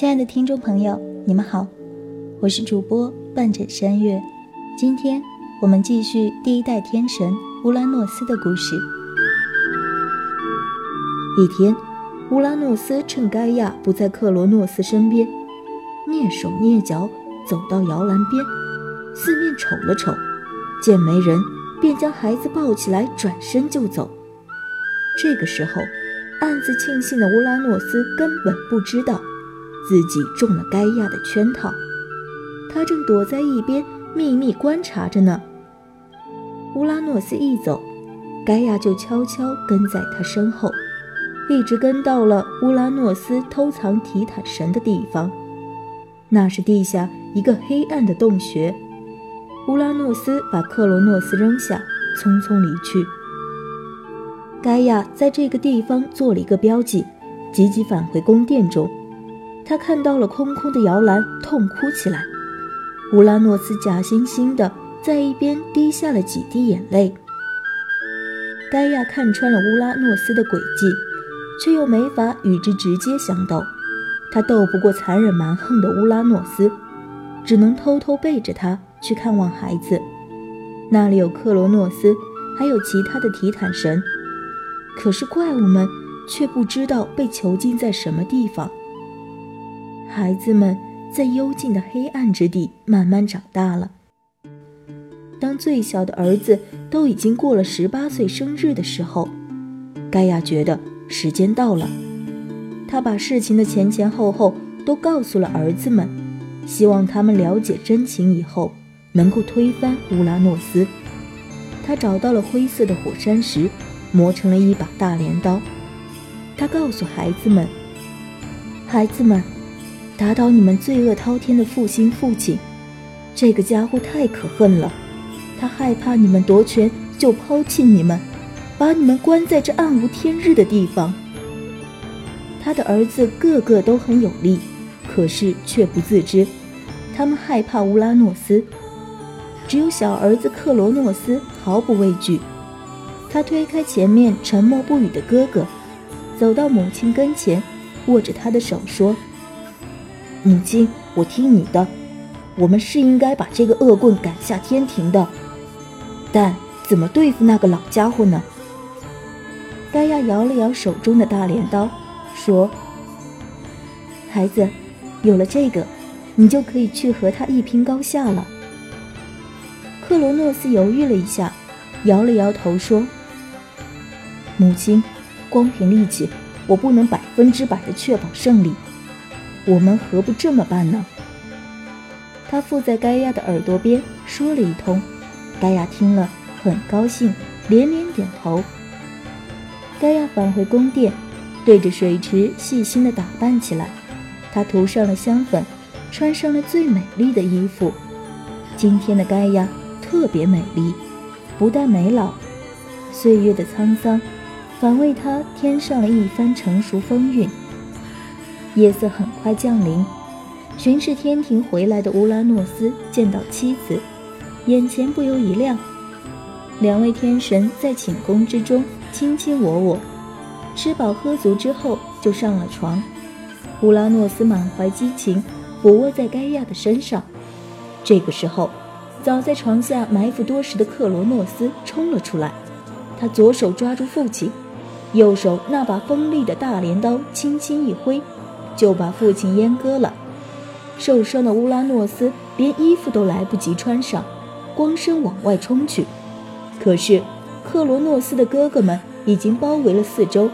亲爱的听众朋友，你们好，我是主播半枕山月。今天我们继续第一代天神乌拉诺斯的故事。一天，乌拉诺斯趁盖亚不在克罗诺斯身边，蹑手蹑脚走到摇篮边，四面瞅了瞅，见没人，便将孩子抱起来，转身就走。这个时候，暗自庆幸的乌拉诺斯根本不知道。自己中了盖亚的圈套，他正躲在一边秘密观察着呢。乌拉诺斯一走，盖亚就悄悄跟在他身后，一直跟到了乌拉诺斯偷藏提坦神的地方。那是地下一个黑暗的洞穴。乌拉诺斯把克罗诺斯扔下，匆匆离去。盖亚在这个地方做了一个标记，急急返回宫殿中。他看到了空空的摇篮，痛哭起来。乌拉诺斯假惺惺地在一边滴下了几滴眼泪。盖亚看穿了乌拉诺斯的诡计，却又没法与之直接相斗。他斗不过残忍蛮横的乌拉诺斯，只能偷偷背着他去看望孩子。那里有克罗诺斯，还有其他的提坦神。可是怪物们却不知道被囚禁在什么地方。孩子们在幽静的黑暗之地慢慢长大了。当最小的儿子都已经过了十八岁生日的时候，盖亚觉得时间到了。他把事情的前前后后都告诉了儿子们，希望他们了解真情以后能够推翻乌拉诺斯。他找到了灰色的火山石，磨成了一把大镰刀。他告诉孩子们：“孩子们。”打倒你们罪恶滔天的负心父亲，这个家伙太可恨了。他害怕你们夺权，就抛弃你们，把你们关在这暗无天日的地方。他的儿子个个都很有力，可是却不自知。他们害怕乌拉诺斯，只有小儿子克罗诺斯毫不畏惧。他推开前面沉默不语的哥哥，走到母亲跟前，握着他的手说。母亲，我听你的。我们是应该把这个恶棍赶下天庭的，但怎么对付那个老家伙呢？盖亚摇了摇手中的大镰刀，说：“孩子，有了这个，你就可以去和他一拼高下了。”克罗诺斯犹豫了一下，摇了摇头说：“母亲，光凭力气，我不能百分之百的确保胜利。”我们何不这么办呢？他附在盖亚的耳朵边说了一通，盖亚听了很高兴，连连点头。盖亚返回宫殿，对着水池细心地打扮起来。他涂上了香粉，穿上了最美丽的衣服。今天的盖亚特别美丽，不但没老，岁月的沧桑反为她添上了一番成熟风韵。夜色很快降临，巡视天庭回来的乌拉诺斯见到妻子，眼前不由一亮。两位天神在寝宫之中卿卿我我，吃饱喝足之后就上了床。乌拉诺斯满怀激情，俯卧在盖亚的身上。这个时候，早在床下埋伏多时的克罗诺斯冲了出来，他左手抓住父亲，右手那把锋利的大镰刀轻轻一挥。就把父亲阉割了。受伤的乌拉诺斯连衣服都来不及穿上，光身往外冲去。可是克罗诺斯的哥哥们已经包围了四周。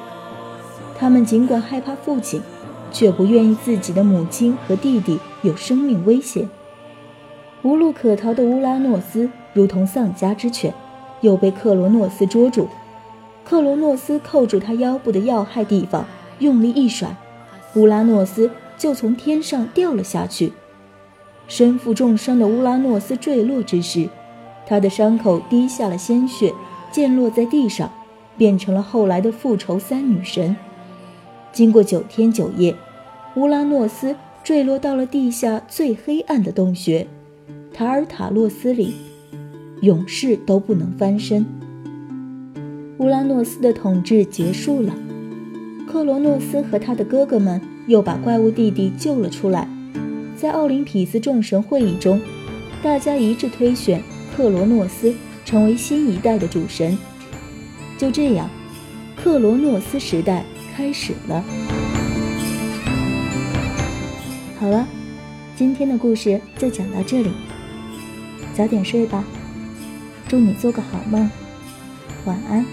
他们尽管害怕父亲，却不愿意自己的母亲和弟弟有生命危险。无路可逃的乌拉诺斯如同丧家之犬，又被克罗诺斯捉住。克罗诺斯扣住他腰部的要害地方，用力一甩。乌拉诺斯就从天上掉了下去。身负重伤的乌拉诺斯坠落之时，他的伤口滴下了鲜血，溅落在地上，变成了后来的复仇三女神。经过九天九夜，乌拉诺斯坠落到了地下最黑暗的洞穴——塔尔塔洛斯里，永世都不能翻身。乌拉诺斯的统治结束了。克罗诺斯和他的哥哥们又把怪物弟弟救了出来。在奥林匹斯众神会议中，大家一致推选克罗诺斯成为新一代的主神。就这样，克罗诺斯时代开始了。好了，今天的故事就讲到这里，早点睡吧，祝你做个好梦，晚安。